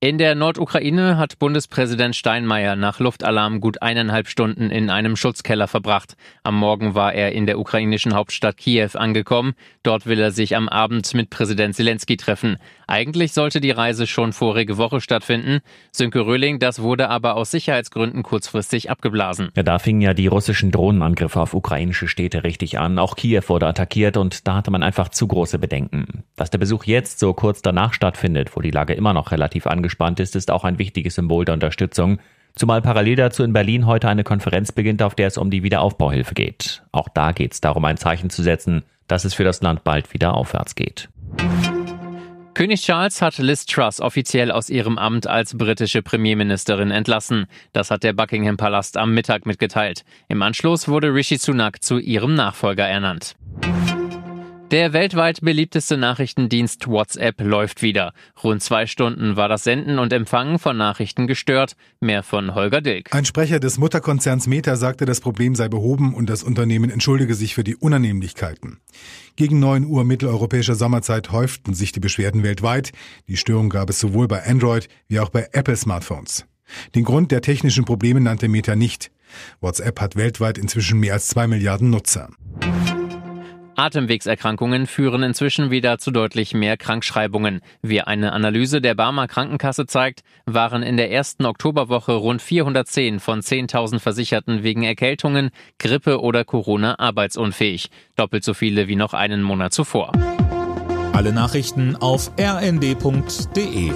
In der Nordukraine hat Bundespräsident Steinmeier nach Luftalarm gut eineinhalb Stunden in einem Schutzkeller verbracht. Am Morgen war er in der ukrainischen Hauptstadt Kiew angekommen. Dort will er sich am Abend mit Präsident Zelensky treffen. Eigentlich sollte die Reise schon vorige Woche stattfinden. Sönke Röhling, das wurde aber aus Sicherheitsgründen kurzfristig abgeblasen. Ja, da fingen ja die russischen Drohnenangriffe auf ukrainische Städte richtig an. Auch Kiew wurde attackiert und da hatte man einfach zu große Bedenken. Dass der Besuch jetzt so kurz danach stattfindet, wo die Lage immer noch relativ angespannt angespannt ist, ist auch ein wichtiges Symbol der Unterstützung. Zumal parallel dazu in Berlin heute eine Konferenz beginnt, auf der es um die Wiederaufbauhilfe geht. Auch da geht es darum, ein Zeichen zu setzen, dass es für das Land bald wieder aufwärts geht. König Charles hat Liz Truss offiziell aus ihrem Amt als britische Premierministerin entlassen. Das hat der Buckingham Palast am Mittag mitgeteilt. Im Anschluss wurde Rishi Sunak zu ihrem Nachfolger ernannt. Der weltweit beliebteste Nachrichtendienst WhatsApp läuft wieder. Rund zwei Stunden war das Senden und Empfangen von Nachrichten gestört. Mehr von Holger Dilk. Ein Sprecher des Mutterkonzerns Meta sagte, das Problem sei behoben und das Unternehmen entschuldige sich für die Unannehmlichkeiten. Gegen 9 Uhr mitteleuropäischer Sommerzeit häuften sich die Beschwerden weltweit. Die Störung gab es sowohl bei Android wie auch bei Apple Smartphones. Den Grund der technischen Probleme nannte Meta nicht. WhatsApp hat weltweit inzwischen mehr als zwei Milliarden Nutzer. Atemwegserkrankungen führen inzwischen wieder zu deutlich mehr Krankschreibungen. Wie eine Analyse der Barmer Krankenkasse zeigt, waren in der ersten Oktoberwoche rund 410 von 10.000 Versicherten wegen Erkältungen, Grippe oder Corona arbeitsunfähig. Doppelt so viele wie noch einen Monat zuvor. Alle Nachrichten auf rnd.de